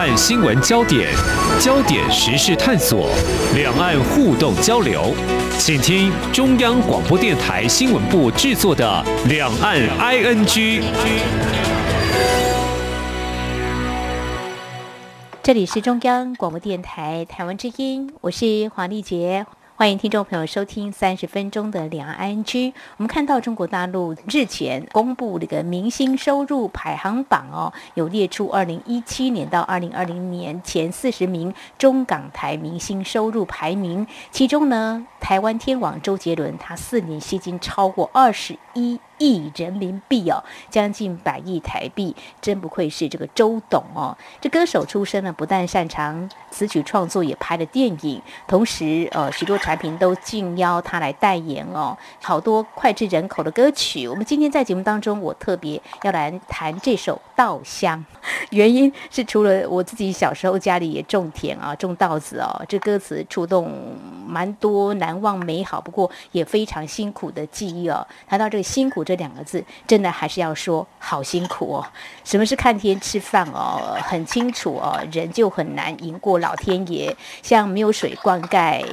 岸新闻焦点、焦点时事探索、两岸互动交流，请听中央广播电台新闻部制作的《两岸 ING》。这里是中央广播电台台湾之音，我是黄丽杰。欢迎听众朋友收听三十分钟的两岸安区。我们看到中国大陆日前公布这个明星收入排行榜哦，有列出二零一七年到二零二零年前四十名中港台明星收入排名，其中呢，台湾天王周杰伦他四年吸金超过二十一。亿人民币哦，将近百亿台币，真不愧是这个周董哦。这歌手出身呢，不但擅长词曲创作，也拍了电影，同时呃，许多产品都竞邀他来代言哦。好多脍炙人口的歌曲，我们今天在节目当中，我特别要来谈这首《稻香》，原因是除了我自己小时候家里也种田啊，种稻子哦，这歌词触动蛮多难忘美好，不过也非常辛苦的记忆哦。谈到这个辛苦。这两个字真的还是要说好辛苦哦。什么是看天吃饭哦？很清楚哦，人就很难赢过老天爷。像没有水灌溉，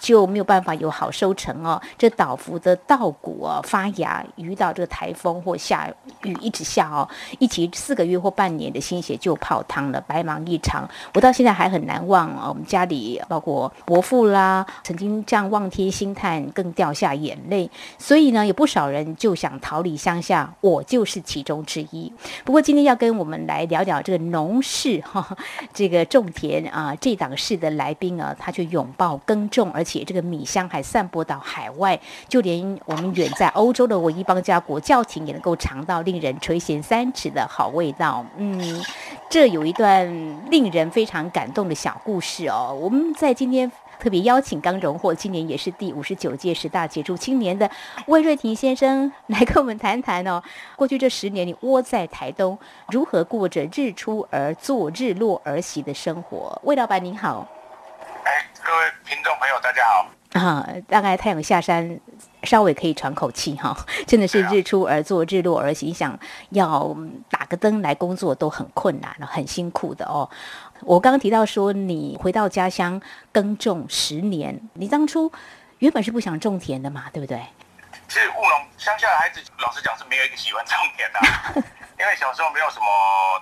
就没有办法有好收成哦。这倒伏的稻谷哦发芽，遇到这个台风或下雨一直下哦，一起四个月或半年的心血就泡汤了，白忙一场。我到现在还很难忘哦。我们家里包括伯父啦，曾经这样望天兴叹，更掉下眼泪。所以呢，有不少人就想。逃离乡下，我就是其中之一。不过今天要跟我们来聊聊这个农事哈，这个种田啊，这档事的来宾啊，他就拥抱耕种，而且这个米香还散播到海外，就连我们远在欧洲的唯一邦家国教廷也能够尝到令人垂涎三尺的好味道。嗯，这有一段令人非常感动的小故事哦。我们在今天。特别邀请刚荣获今年也是第五十九届十大杰出青年的魏瑞婷先生来跟我们谈谈哦。过去这十年，你窝在台东，如何过着日出而作、日落而息的生活？魏老板您好。哎，各位听众朋友，大家好。啊，大概太阳下山，稍微可以喘口气哈。真的是日出而作，日落而息，想要打个灯来工作都很困难了，很辛苦的哦。我刚刚提到说，你回到家乡耕种十年，你当初原本是不想种田的嘛，对不对？其实务农乡下的孩子，老实讲是没有一个喜欢种田的，因为小时候没有什么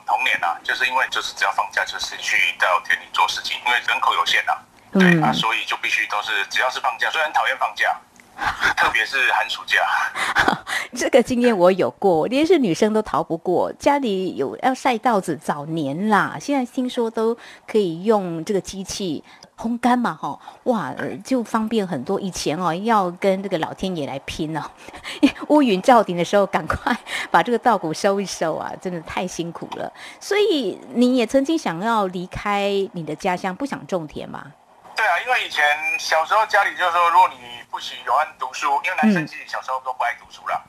童年呐，就是因为就是只要放假就是去到田里做事情，因为人口有限呐，对啊，所以就必须都是只要是放假，虽然讨厌放假。特别是寒暑假，这个经验我有过，连是女生都逃不过。家里有要晒稻子，早年啦，现在听说都可以用这个机器烘干嘛，哈，哇，就方便很多。以前哦，要跟这个老天爷来拼哦，乌云罩顶的时候，赶快 把这个稻谷收一收啊，真的太辛苦了。所以你也曾经想要离开你的家乡，不想种田吗？对啊，因为以前小时候家里就说，如果你不喜欢读书，因为男生其实小时候都不爱读书了，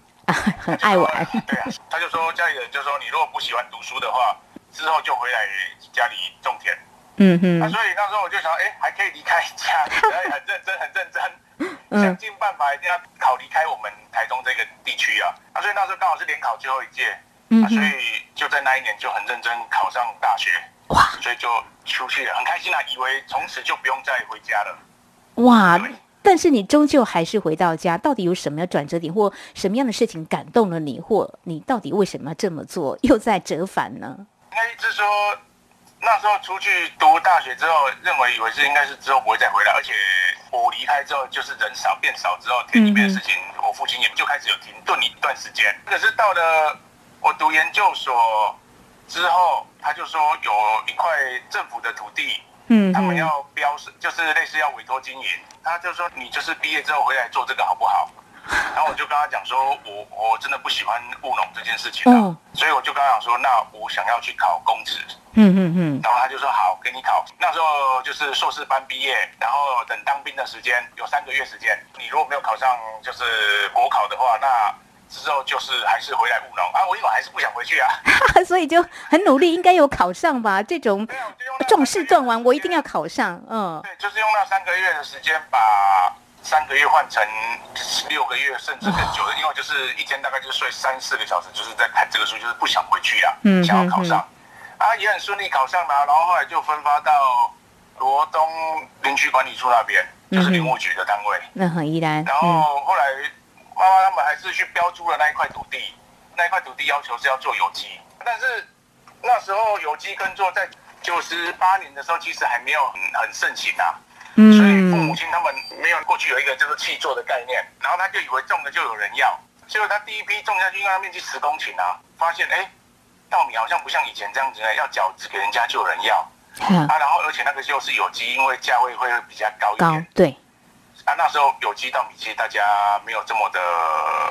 很 爱玩。对啊，他就说家里人就说，你如果不喜欢读书的话，之后就回来家里种田。嗯哼。啊所以那时候我就想，哎，还可以离开家里，很认真，很认真，想尽办法一定要考离开我们台中这个地区啊。啊所以那时候刚好是联考最后一届，嗯所以就在那一年就很认真考上大学。哇！所以就出去了，很开心啊，以为从此就不用再回家了。哇！但是你终究还是回到家，到底有什么样转折点，或什么样的事情感动了你，或你到底为什么要这么做，又在折返呢？应该是说，那时候出去读大学之后，认为以为是应该是之后不会再回来，而且我离开之后，就是人少变少之后，田里面的事情，我父亲也就开始有停顿一段时间。可是到了我读研究所。之后，他就说有一块政府的土地，嗯，他们要标示，就是类似要委托经营。他就说你就是毕业之后回来做这个好不好？然后我就跟他讲说，我我真的不喜欢务农这件事情了，所以我就跟他讲说，那我想要去考公职。嗯嗯嗯。然后他就说好，给你考。那时候就是硕士班毕业，然后等当兵的时间有三个月时间。你如果没有考上就是国考的话，那之后就是还是回来务农啊，我因为还是不想回去啊，所以就很努力，应该有考上吧？这种重事重完，我一定要考上。嗯，对，就是用那三个月的时间，把三个月换成六个月，甚至更久的，因为就是一天大概就睡三四个小时，就是在看这个书，就是不想回去啊，嗯想要考上。啊，也很顺利考上了，然后后来就分发到罗东林区管理处那边，就是林务局的单位。那很依然。然后后来妈妈他们还是去标租了那一块土地，那一块土地要求是要做有机，但是那时候有机耕作在九十八年的时候其实还没有很很盛行啊。嗯。所以父母亲他们没有过去有一个叫做气作的概念，然后他就以为种了就有人要，结果他第一批种下去，因为它面积十公顷啊，发现哎，稻米好像不像以前这样子呢，要饺子给人家就有人要哈啊，然后而且那个就是有机，因为价位会比较高一高点对，啊。那时候有机稻米其实大家没有这么的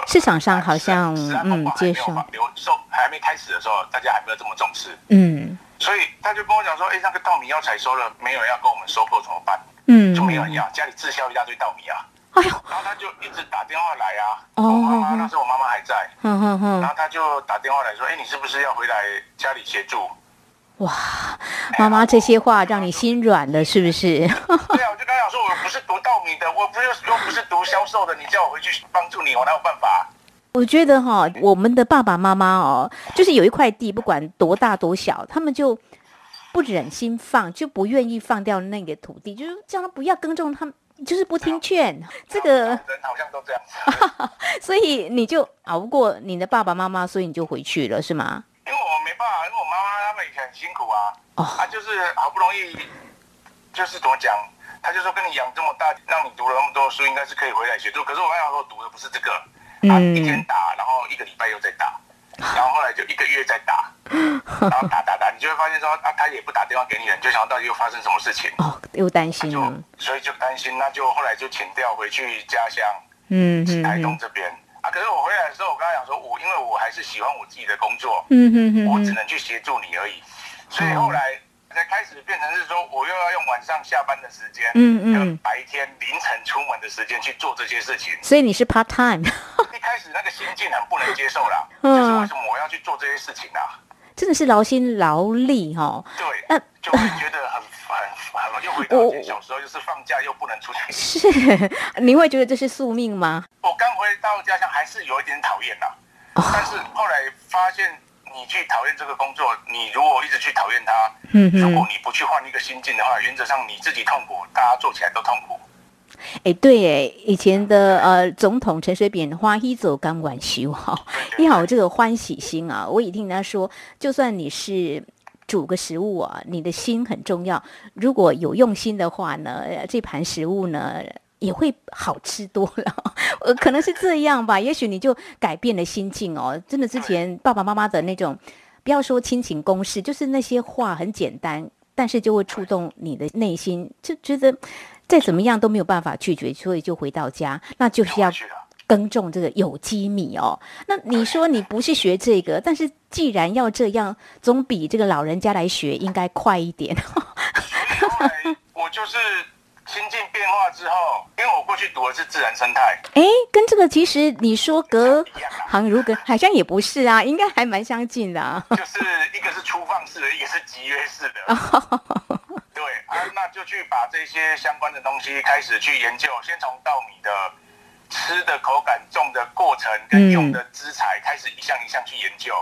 市场上好像嗯接受发流售还没开始的时候，大家还没有这么重视，嗯所以他就跟我讲说，哎，那个稻米要采收了，没有人要跟我们收购怎么办？嗯，就没有人要，家里滞销一大堆稻米啊。哎呦，然后他就一直打电话来啊，哦我妈妈哦那时候我妈妈还在，哼哼哼然，后他就打电话来说，哎，你是不是要回来家里协助？哇，妈妈这些话让你心软了是不是？对啊，我就跟他讲说，我不是读稻米的，我不是又不是读销售的，你叫我回去帮助你，我哪有办法？我觉得哈，我们的爸爸妈妈哦，就是有一块地，不管多大多小，他们就不忍心放，就不愿意放掉那个土地，就是叫他不要耕种，他们就是不听劝。这个，人好像都这样子，所以你就熬不过你的爸爸妈妈，所以你就回去了，是吗？因为我没办法，因为我妈妈他们以前很辛苦啊，哦。啊，就是好不容易，就是怎么讲，他就说跟你养这么大，让你读了那么多书，应该是可以回来协助。可是我刚想说，读的不是这个，啊，一天打，然后一个礼拜又在打，然后后来就一个月再打，然后打打打，你就会发现说啊，他也不打电话给你了，你就想到底又发生什么事情，哦，又担心了。所以就担心，那就后来就请调回去家乡嗯嗯台东嗯这边啊。可是我回来的时候，我跟他讲说，我因为我还是喜欢我自己的工作，嗯哼哼我只，能去协助你而已。所以后来才开始变成是说，我又要用晚上下班的时间，嗯嗯跟白天凌晨出门的时间去做这些事情。所以你是 part time，一开始那个心境很不能接受啦，嗯就是为什么我要去做这些事情啊？真的是劳心劳力哈、哦。对，那就会觉得很烦很很又回到 以前小时候，就是放假又不能出去。是，你会觉得这是宿命吗？我刚回到家乡还是有一点讨厌啦，哦但是后来发现。你去讨厌这个工作，你如果一直去讨厌它，嗯哼如果你不去换一个心境的话，原则上你自己痛苦，大家做起来都痛苦。哎，对哎，以前的呃总统陈水扁花一走刚晚修哈，对 你好有这个欢喜心啊！我也听人家说，就算你是煮个食物啊，你的心很重要。如果有用心的话呢，呃这盘食物呢也会好吃多了。呃，可能是这样吧，也许你就改变了心境哦。真的，之前爸爸妈妈的那种，不要说亲情公事，就是那些话很简单，但是就会触动你的内心，就觉得再怎么样都没有办法拒绝，所以就回到家，那就是要耕种这个有机米哦。那你说你不是学这个，但是既然要这样，总比这个老人家来学应该快一点。我就是心境变化之后，因为我过去读的是自然生态，哎，跟这个其实你说隔行如隔，好像也不是啊，应该还蛮相近的啊。就是一个是粗放式的，一个是集约式的。那就去把这些相关的东西开始去研究，先从稻米的吃的口感、种的过程跟用的资材开始一项一项去研究。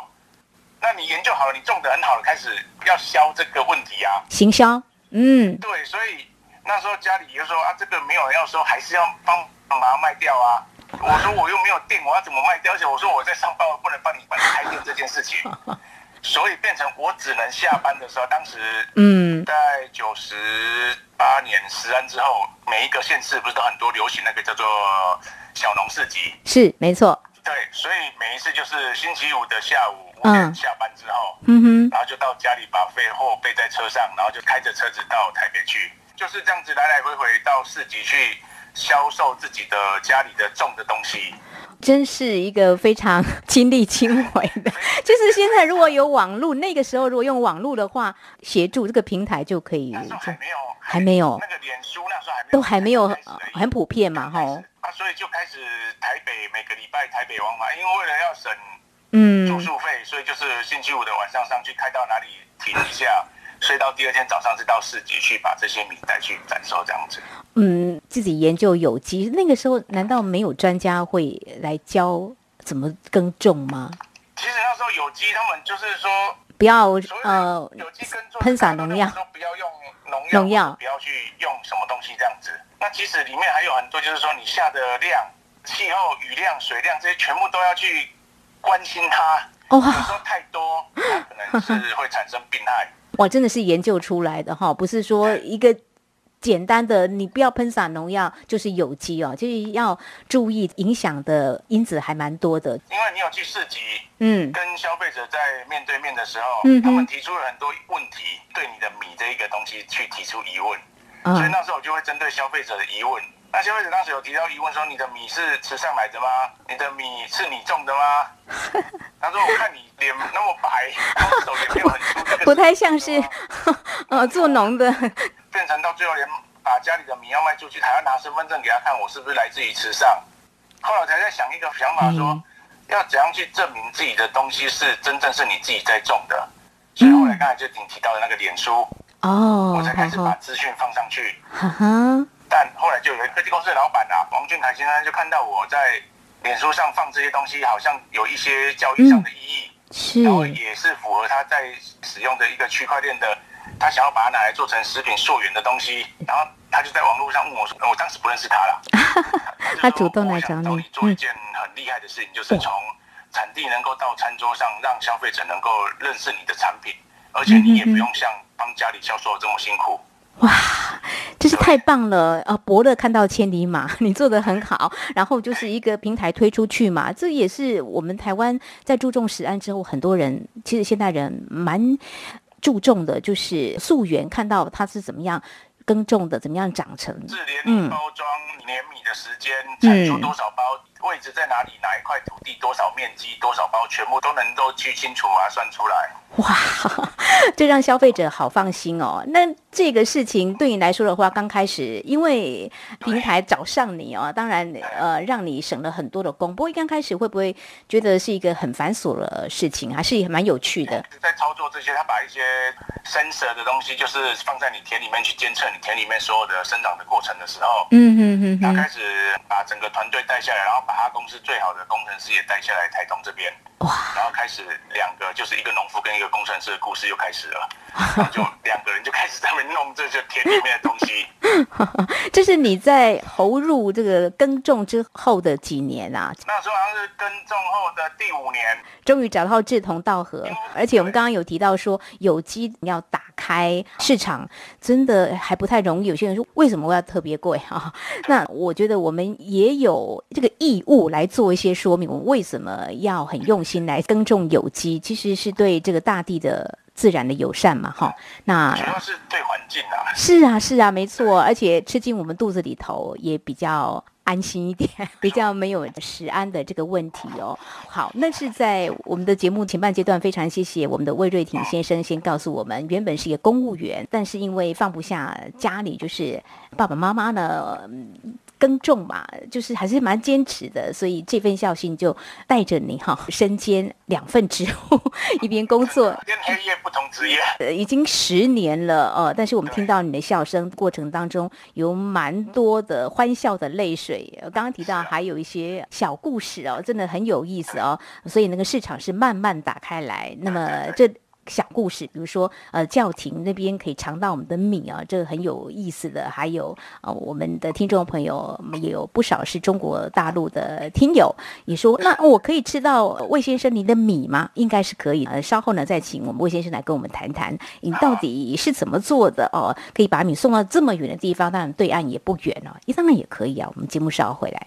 那你研究好了，你种的很好了，开始要消这个问题啊。行销，嗯，对，所以那时候家里就说啊，这个没有人要收，还是要帮帮把它卖掉啊。我说我又没有店，我要怎么卖掉？而且我说我在上班，我不能帮你帮你开店这件事情，所以变成我只能下班的时候，当时嗯，在九十八年十安之后，每一个县市不是都很多流行那个叫做小农市集？是没错，对，所以每一次就是星期五的下午五嗯点下班之后，嗯哼，然后就到家里把废货备在车上，然后就开着车子到台北去，就是这样子来来回回到市集去销售自己的家里的种的东西。真是一个非常 亲力亲为的。就是现在如果有网络，那个时候如果用网络的话，协助这个平台就可以那时候还没有，还没有。那个脸书那时候还没有，都还没有很普遍嘛，吼，啊，所以就开始台北每个礼拜台北往返，因为为了要省嗯。住宿费，所以就是星期五的晚上上去开到哪里停一下，睡到第二天早上是到市集去把这些米带去展售这样子。嗯，自己研究有机，那个时候难道没有专家会来教怎么耕种吗？其实那时候有机他们就是说。不不要呃有机耕种喷洒农药说不要用农药，农药不要去用什么东西这样子。那其实里面还有很多，就是说你下的量、气候、雨量、水量这些全部都要去关心它。有时哇候太多，它可能是会产生病害。哇，真的是研究出来的哈，不是说一个。简单的，你不要喷洒农药，就是有机哦，就是要注意影响的因子还蛮多的。因为你有去市集，嗯跟消费者在面对面的时候，嗯他们提出了很多问题，对你的米这一个东西去提出疑问，所以啊那时候我就会针对消费者的疑问。那消费者当时有提到疑问说：“你的米是池上买的吗？你的米是你种的吗？”他说：“我看你脸那么白，然后手也没有很粗，不太像是你种的吗呃做农的，变成到最后连把家里的米要卖出去，还要拿身份证给他看，我是不是来自于池上？后来我才在想一个想法说，嗯要怎样去证明自己的东西是真正是你自己在种的。所以后来刚才就你提到的那个脸书，哦我才开始把资讯放上去。哈哈，但后来就有一个科技公司的老板啊，王俊凯先生就看到我在脸书上放这些东西，好像有一些教育上的意义。是然后也是符合他在使用的一个区块链的，他想要把它拿来做成食品溯源的东西，然后他就在网络上问我我当时不认识他啦，就 说他主动来找你 做一件很厉害的事情，就是从产地能够到餐桌上，让消费者能够认识你的产品，而且你也不用像帮家里销售这么辛苦。哇，真是太棒了！呃，伯乐看到千里马，你做的很好。然后就是一个平台推出去嘛，这也是我们台湾在注重食安之后，很多人其实现代人蛮注重的，就是溯源，看到它是怎么样耕种的，怎么样长成。是连包装、碾米的时间、产出多少包、位置在哪里、哪一块土地、多少面积、多少包，全部都能够去清楚啊算出来。哇，这让消费者好放心哦。那这个事情对你来说的话，刚开始因为平台找上你哦，当然呃让你省了很多的工。不过刚开始会不会觉得是一个很繁琐的事情，还是蛮有趣的？在操作这些，他把一些 sensor 的东西，就是放在你田里面去监测你田里面所有的生长的过程的时候，嗯哼哼哼，他开始把整个团队带下来，然后把他公司最好的工程师也带下来台东这边，哇，然后开始两个就是一个农夫跟一个工程师的故事又开始了，然后就两个人就开始在那边弄这些田里面的东西。这是你在投入这个耕种之后的几年啊，那时候好像是耕种后的第五年，终于找到志同道合，而且我们刚刚有提到说有机要打开市场，真的还不太容易。有些人说为什么我要特别贵啊？那我觉得我们也有这个义务来做一些说明，我们为什么要很用心来耕种有机，其实是对这个大地的自然的友善嘛，哈。那主要是对环境啊。是啊，是啊，没错，而且吃进我们肚子里头也比较安心一点，比较没有食安的这个问题哦。好，那是在我们的节目前半阶段，非常谢谢我们的魏瑞挺先生先告诉我们，原本是一个公务员，但是因为放不下家里，就是爸爸妈妈呢。嗯耕种嘛，就是还是蛮坚持的，所以这份孝心就带着你哈，身兼两份职务，一边工作，天黑夜不同职业，呃，已经十年了，呃，但是我们听到你的笑声过程当中，有蛮多的欢笑的泪水。呃刚刚提到还有一些小故事哦，真的很有意思哦，所以那个市场是慢慢打开来。那么这。小故事，比如说，呃，教廷那边可以尝到我们的米啊，这个很有意思的。还有，呃，我们的听众朋友也有不少是中国大陆的听友，也说，那我可以吃到魏先生您的米吗？应该是可以。呃，稍后呢，再请我们魏先生来跟我们谈谈，你到底是怎么做的哦？可以把米送到这么远的地方，当然对岸也不远哦，也当然也可以啊。我们节目稍后回来。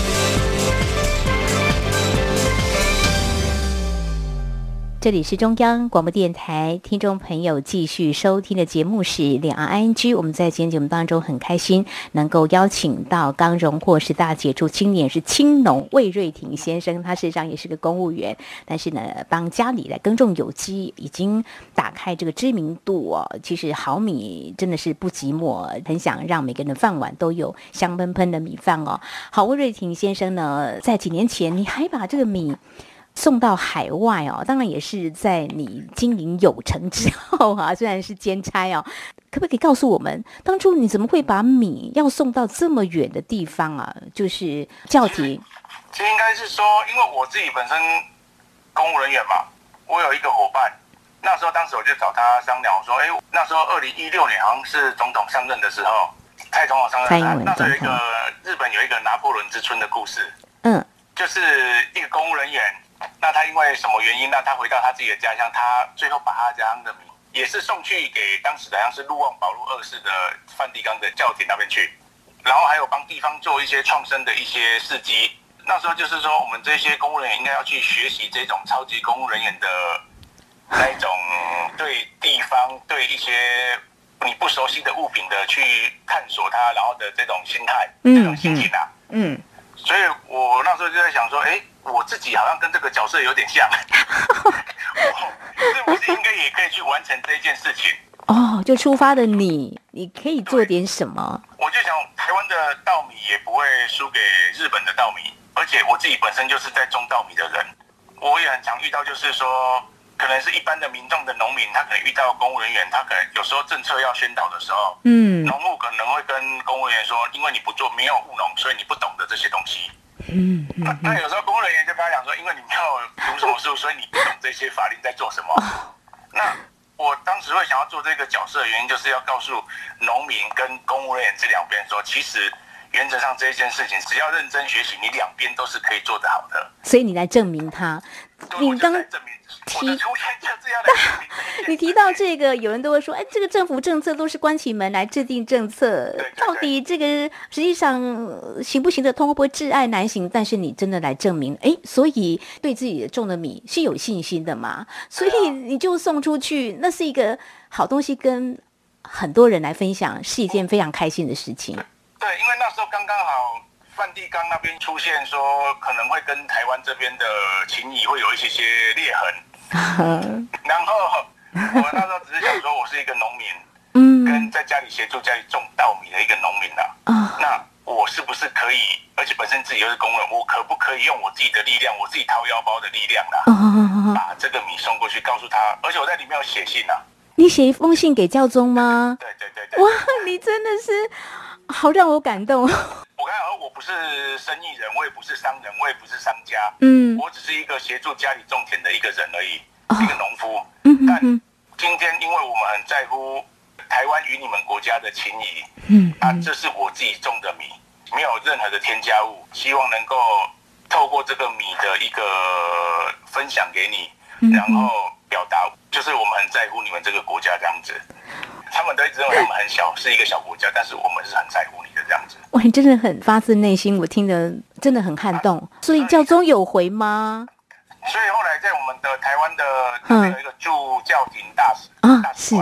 这里是中央广播电台，听众朋友继续收听的节目是两岸 ING。我们在今天节目当中很开心能够邀请到刚荣获十大杰出青年是青农魏瑞挺先生，他事实上也是个公务员，但是呢，帮家里来耕种有机，已经打开这个知名度哦。其实好米真的是不寂寞，很想让每个人的饭碗都有香喷喷的米饭哦。好，魏瑞挺先生呢，在几年前你还把这个米。送到海外哦，当然也是在你经营有成之后啊，虽然是兼差哦，可不可以告诉我们，当初你怎么会把米要送到这么远的地方啊？就是教廷。其实应该是说，因为我自己本身公务人员嘛，我有一个伙伴，那时候当时我就找他商量，我说，哎，那时候二零一六年好像是总统上任的时候，蔡总统上任，那时候有一个日本有一个拿破仑之春的故事，嗯，就是一个公务人员，那他因为什么原因，那他回到他自己的家乡，他最后把他家乡的米也是送去给当时好像是陆旺保路二世的梵蒂冈的教廷那边去，然后还有帮地方做一些创生的一些事迹。那时候就是说，我们这些公务人员应该要去学习这种超级公务人员的那一种对地方、对一些你不熟悉的物品的去探索它，然后的这种心态、这种心情啊。嗯。所以我那时候就在想说，哎，我自己好像跟这个角色有点像，是不是应该也可以去完成这件事情？哦，就出发的你，你可以做点什么？我就想，台湾的稻米也不会输给日本的稻米。而且我自己本身就是在种稻米的人，我也很常遇到，就是说，可能是一般的民众的农民，他可能遇到公务人员，他可能有时候政策要宣导的时候，嗯，农户可能会跟公务员说，因为你不做没有务农，所以你不懂得这些东西，嗯，那那有时候公务人员就跟他讲说，因为你没有读什么书，所以你不懂这些法令在做什么。那我当时会想要做这个角色的原因，就是要告诉农民跟公务人员这两边说，其实。原则上这一件事情，只要认真学习，你两边都是可以做得好的。所以你来证明他，你刚提你提到这个，有人都会说，哎，这个政府政策都是关起门来制定政策，到底这个实际上行不行得通，会不会挚爱难行？但是你真的来证明，哎，所以对自己种的米是有信心的嘛？所以你就送出去，那是一个好东西，跟很多人来分享，是一件非常开心的事情。对，因为那时候刚刚好，梵蒂冈那边出现说可能会跟台湾这边的情谊会有一些些裂痕，然后我那时候只是想说，我是一个农民，嗯，跟在家里协助家里种稻米的一个农民啦，啊，那我是不是可以，而且本身自己又是工人，我可不可以用我自己的力量，我自己掏腰包的力量呢，把这个米送过去，告诉他，而且我在里面有写信呐，你写一封信给教宗吗？对对对对，哇，你真的是。好让我感动。我刚才说，我不是生意人，我也不是商人，我也不是商家。嗯，我只是一个协助家里种田的一个人而已，一个农夫。嗯但今天，因为我们很在乎台湾与你们国家的情谊，嗯，啊，这是我自己种的米，没有任何的添加物，希望能够透过这个米的一个分享给你，然后表达，就是我们很在乎你们这个国家这样子。他们都一直认为我们很小，是一个小国家，但是我们是很在乎你的这样子。哇，你真的很发自内心，我听得真的很撼动。所以教宗有回吗？所以后来在我们的台湾的有一个驻教廷大使啊，是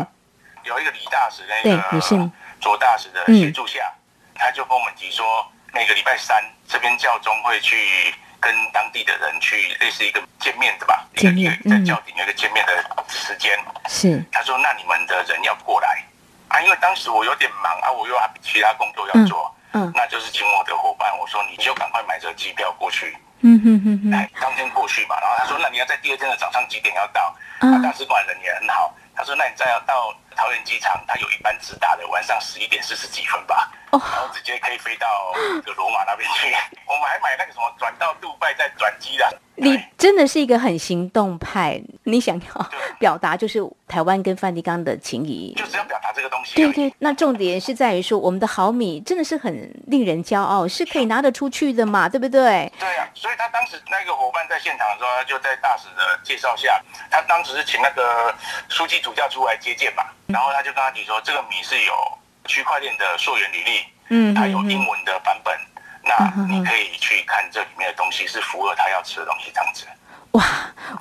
有一个李大使那个左大使的协助下，他就跟我们提说，每个礼拜三这边教宗会去跟当地的人去类似一个见面的吧，见面在教廷有一个见面的时间。是他说，那你们的人要过来。啊，因为当时我有点忙啊，我又还其他工作要做，嗯，那就是请我的伙伴，我说你就赶快买这机票过去，嗯哼哼哼，哎，当天过去嘛，然后他说，那你要在第二天的早上几点要到？啊，大使馆人也很好，他说，那你再要到桃园机场，他有一班直达的，晚上十一点四十几分吧。然后直接可以飞到个罗马那边去。我们还买那个什么转到杜拜再转机的。你真的是一个很行动派，你想要表达就是台湾跟梵蒂冈的情谊，就是要表达这个东西。对对，那重点是在于说我们的好米真的是很令人骄傲，是可以拿得出去的嘛，对不对？对啊，所以他当时那个伙伴在现场的时候，他就在大使的介绍下，他当时是请那个书记主教出来接见嘛，然后他就跟他提说，这个米是有。区块链的溯源履历，嗯，它有英文的版本，那你可以去看这里面的东西是符合他要吃的东西，这样子。哇，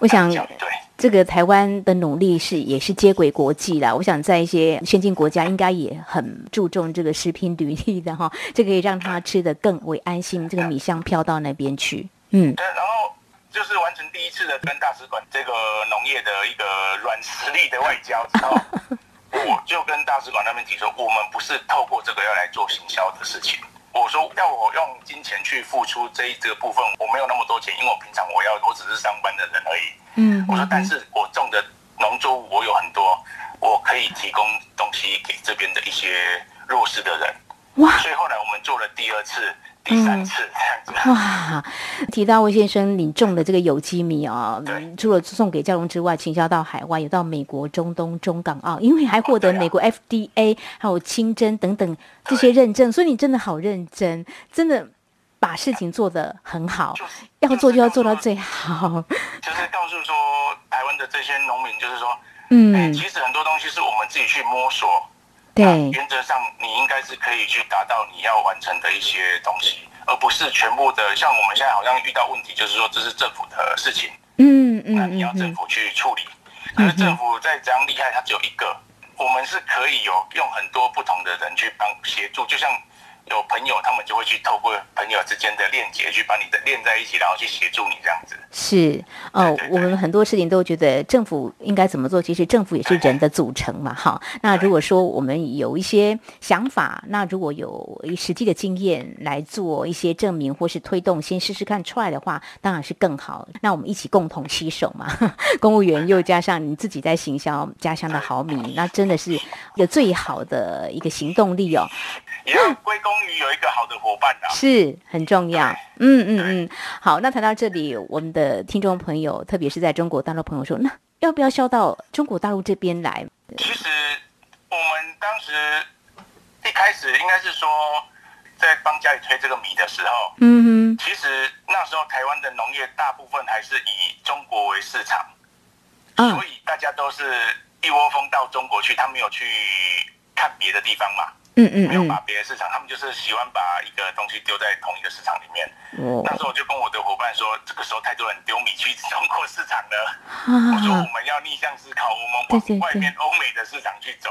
我想对这个台湾的努力是也是接轨国际啦。我想在一些先进国家应该也很注重这个食品履历的哈，这可以让他吃的更为安心。这个米香飘到那边去，嗯，对，然后就是完成第一次的跟大使馆这个农业的一个软实力的外交 之后。我就跟大使馆那边提出，我们不是透过这个要来做行销的事情，我我说要我用金钱去付出这一这个部分，我没有那么多钱，因为我平常我要我只是上班的人而已。嗯，我说，但是我种的农作物我有很多，我可以提供东西给这边的一些弱势的人。哇所以后来我们做了第二次、第三次这样子。哇，提到魏先生你种的这个有机米哦除了送给教农之外，倾销到海外，有到美国、中东、中港澳，因为还获得美国 FDA 还有清真等等这些认证，所以你真的好认真，真的把事情做得很好，就是要做就要做到最好。就是告诉说台湾的这些农民，就是说，哎、嗯，其实很多东西是我们自己去摸索。对那，原则上你应该是可以去达到你要完成的一些东西，而不是全部的。像我们现在好像遇到问题，就是说这是政府的事情，嗯嗯那你要政府去处理。可是政府再怎样厉害，它只有一个。我们是可以有用很多不同的人去帮协助，就像有朋友，他们就会去透过朋友之间的链接去把你的链在一起，然后去协助你这样子。是哦对对，对我们很多事情都觉得政府应该怎么做，其实政府也是人的组成嘛，哈。那如果说我们有一些想法，那如果有实际的经验来做一些证明或是推动，先试试看 try 的话，当然是更好。那我们一起共同携手嘛，公务员又加上你自己在行销家乡的好米，那真的是一个最好的一个行动力哦。也要归功于有一个好的伙伴啊。是很重要。嗯嗯嗯，好，那谈到这里，我们的听众朋友，特别是在中国大陆朋友说，那要不要销到中国大陆这边来？其实我们当时一开始应该是说，在帮家里推这个米的时候，嗯哼其实那时候台湾的农业大部分还是以中国为市场，嗯，所啊，以大家都是一窝蜂到中国去，他没有去看别的地方嘛，嗯嗯嗯没有把，别的市场，他们就是喜欢把一个东西丢在同一个市场里面。哦那时候我就跟我的伙伴说，这个时候太多人丢米去中国市场了。我说我啊，们要逆向思考，我们往外面欧美的市场去走。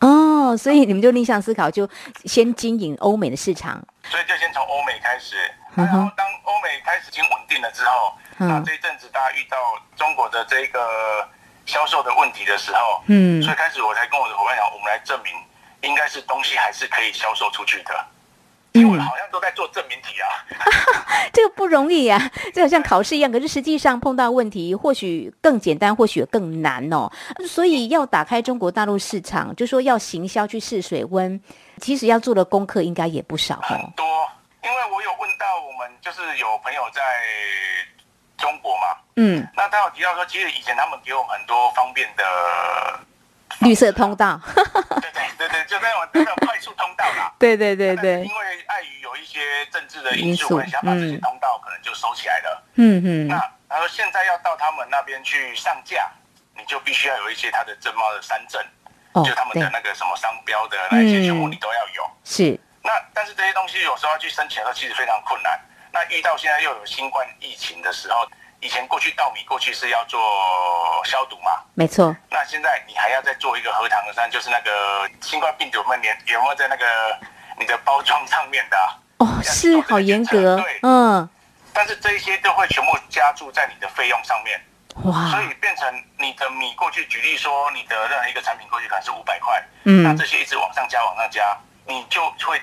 哦，所以你们就逆向思考，就先经营欧美的市场。所以就先从欧美开始，然后当欧美开始已经稳定了之后，嗯那这一阵子大家遇到中国的这个销售的问题的时候，嗯所以开始我才跟我的伙伴讲，我们来证明应该是东西还是可以销售出去的。因为好像都在做证明题啊，这个不容易啊，这好像考试一样。可是实际上碰到问题，或许更简单，或许更难哦。所以要打开中国大陆市场，就说要行销去试水温，其实要做的功课应该也不少哦。很多。因为我有问到我们就是有朋友在中国嘛，嗯，那他有提到说，其实以前他们给我们很多方便的，绿色通道，对对对对，就那种那种快速通道啦。对对对对因为碍于有一些政治的因因素素，关系，他把这些嗯通道可能就收起来了。嗯嗯，那然后现在要到他们那边去上架，你就必须要有一些他的正贸的三证，哦就他们的，那个什么商标的那些全部嗯你都要有。是，那但是这些东西有时候要去申请的时候，其实非常困难。那遇到现在又有新冠疫情的时候，以前过去稻米过去是要做消毒嘛，没错，那现在你还要再做一个核糖核酸，就是那个新冠病毒有没有连有没有在那个你的包装上面的啊、哦，是好严格对，嗯，但是这一些都会全部加注在你的费用上面，哇。所，以变成你的米过去，举例说你的任何一个产品过去可能是五百块，嗯。那嗯这些一直往上加往上加，你就会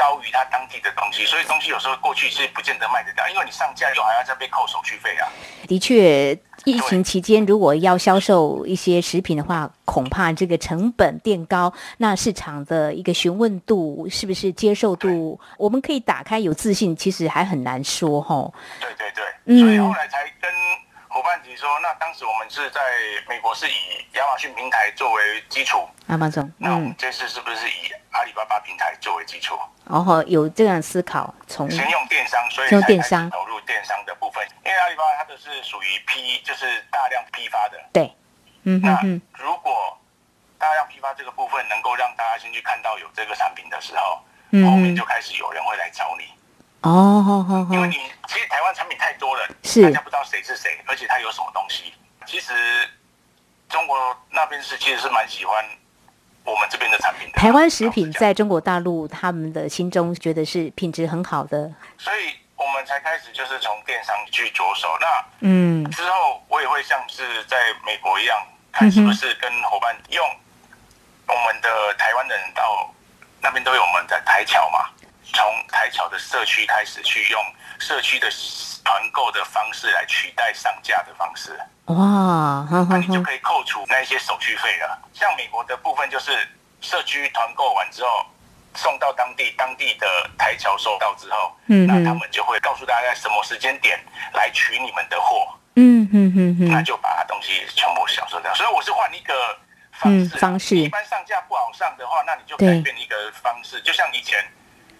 高于它当地的东西，所以东西有时候过去是不见得卖得掉，因为你上架又还要再被扣手续费啊。的确，疫情期间如果要销售一些食品的话，恐怕这个成本垫高，那市场的一个询问度是不是接受度，我们可以打开有自信，其实还很难说吼。对对对，嗯所以后来才跟伙伴提说，那当时我们是在美国是以亚马逊平台作为基础，阿马总，嗯那我们，这次是不是以阿里巴巴平台作为基础？然后有这样思考，从先用电商，所以电商开始投入电商的部分。因为阿里巴巴它都是属于批，就是大量批发的。对，嗯哼那哼，如果大量批发这个部分能够让大家先去看到有这个产品的时候，嗯。后面哼就开始有人会来找你，哦，好好好。因为，你湾产品太多了，是大家不知道谁是谁，而且它有什么东西。其实中国那边是其实是蛮喜欢我们这边的产品的。台湾食品在中国大陆他们的心中觉得是品质很好的，所以我们才开始就是从电商去着手。那嗯之后我也会像是在美国一样，看是不是跟伙伴用我们的台湾人到那边都有我们的台侨嘛，从台桥的社区开始去用社区的团购的方式来取代上架的方式。哇，那你就可以扣除那一些手续费了。像美国的部分，就是社区团购完之后送到当地，当地的台桥收到之后，嗯那他们就会告诉大家在什么时间点来取你们的货，嗯嗯嗯嗯，那就把东西全部销售掉。所以我是换一个方式方式一般上架不好上的话，那你就改变一个方式，就像以前。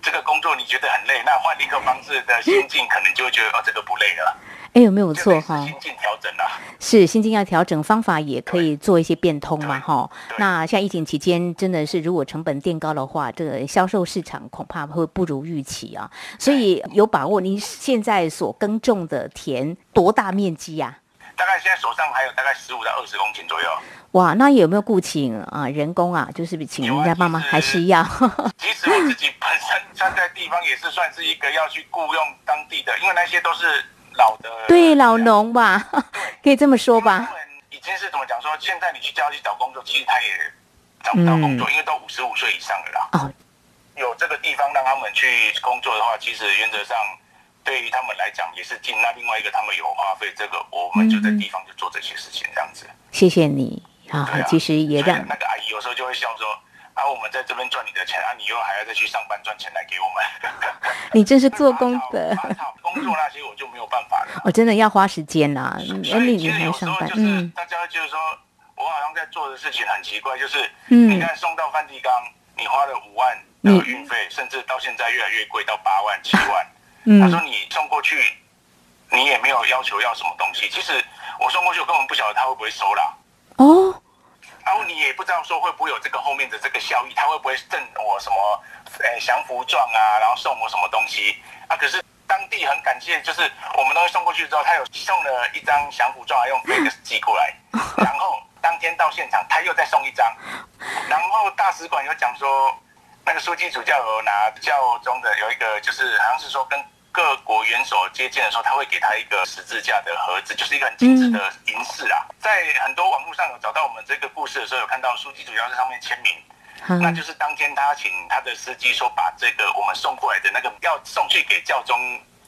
这个工作你觉得很累，那换一个方式的心境，可能就会觉得哦，这个不累了。哎，有没有就错哈？心境调整啊。是心境要调整，方法也可以做一些变通嘛，哈。对那像疫情期间，真的是如果成本垫高的话，这个销售市场恐怕会不如预期啊。所以有把握，您现在所耕种的田多大面积呀、大概现在手上还有大概十五到二十公顷左右。哇，那有没有雇请啊人工啊？就是请人家帮忙，还是要？其实我自己本身站在地方也是算是一个要去雇佣当地的，因为那些都是老的对老农吧，可以这么说吧？他们已经是怎么讲说，现在你去郊区找工作，其实他也找不到工作，因为都五十五岁以上了啦。嗯哦，有这个地方让他们去工作的话，其实原则上对于他们来讲也是进。那另外一个他们有花费，这个我们就在地方就做这些事情这样子。谢谢你啊其实也让那个阿姨有时候就会笑说。啊，我们在这边赚你的钱，啊，你又还要再去上班赚钱来给我们。你真是做工的工作那些我就没有办法了。我 真的要花时间呐、所嗯，你你以其实有时还上班，候就是嗯大家会觉得说，我好像在做的事情很奇怪，就是嗯你看送到梵蒂冈，你花了五万的运费，甚至到现在越来越贵，到八万、七万。他说嗯，你送过去，你也没有要求要什么东西。其实我送过去，我根本不晓得他会不会收啦。哦，然后你也不知道说会不会有这个后面的这个效益，他会不会赠我什么，呃，降服状啊，然后送我什么东西啊？可是当地很感谢，就是我们东西送过去之后，他有送了一张降服状，还用 FedEx 寄过来，然后当天到现场他又再送一张，然后大使馆有讲说，那个书记主教有拿教中的有一个，就是好像是说跟各国元首接见的时候，他会给他一个十字架的盒子，就是一个很精致的银饰啊。在很多网络上有找到我们这个故事的时候，有看到书记主教在上面签名，那嗯就是当天他请他的司机说把这个我们送过来的那个要送去给教宗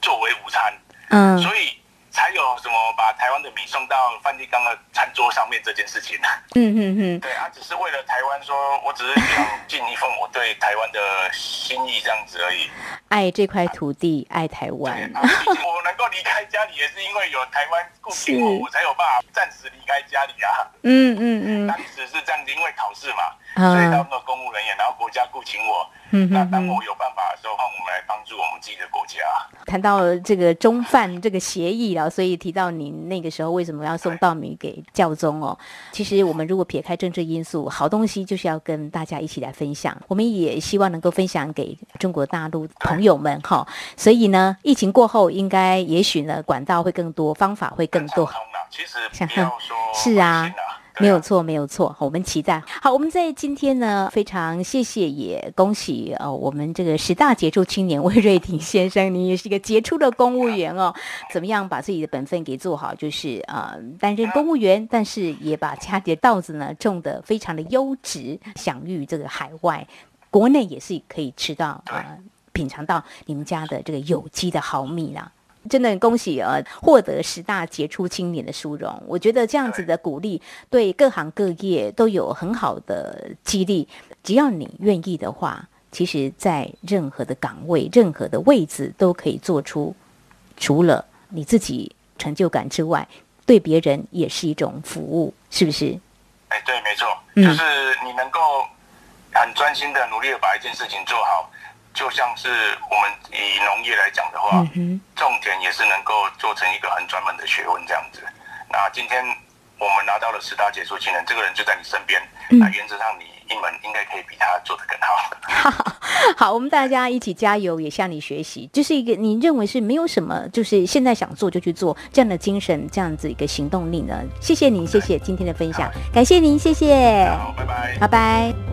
作为午餐，嗯，所以才有什么把台湾的米送到梵蒂冈的餐桌上面这件事情呢。嗯嗯嗯，对啊，只是为了台湾说，我只是想尽一份我对台湾的心意这样子而已。爱这块土地，爱台湾，啊，我能够离开家里，也是因为有台湾顾及我，我才有办法暂时离开家里啊。嗯嗯嗯当时是这样子，因为考试嘛，所以他啊们，的公务人员，然后国家雇请我。嗯嗯嗯。那当我有办法的时候，换我们来帮助我们自己的国家。谈到这个中梵这个协议了，所以提到你那个时候为什么要送稻米给教宗哦？其实我们如果撇开政治因素，好东西就是要跟大家一起来分享。我们也希望能够分享给中国大陆朋友们哈。所以呢，疫情过后，应该也许呢管道会更多，方法会更多其实想不要说是啊没有错，没有错，我们期待。好，我们在今天呢，非常谢谢，也恭喜呃，我们这个十大杰出青年魏瑞婷先生，你也是一个杰出的公务员哦。怎么样把自己的本分给做好？就是呃，担任公务员，但是也把家里的稻子呢种得非常的优质，享誉这个海外，国内也是可以吃到呃，品尝到你们家的这个有机的好米啦。真的很恭喜呃，获得十大杰出青年的殊荣。我觉得这样子的鼓励对各行各业都有很好的激励。只要你愿意的话，其实，在任何的岗位、任何的位置都可以做出，除了你自己成就感之外，对别人也是一种服务，是不是？哎，对，没错，嗯就是你能够很专心的努力的把一件事情做好，就像是我们以农业来讲的话，种田也是能够做成一个很专门的学问这样子。那今天我们拿到了十大杰出青年，这个人就在你身边，嗯那原则上你一门应该可以比他做得更好。好，我们大家一起加油，也向你学习。就是一个你认为是没有什么，就是现在想做就去做这样的精神，这样子一个行动力呢？谢谢您，谢谢今天的分享，感谢您，谢谢，好，拜拜。拜拜。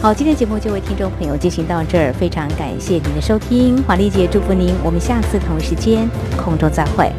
好，今天节目就为听众朋友进行到这儿，非常感谢您的收听，华丽姐祝福您，我们下次同一时间空中再会。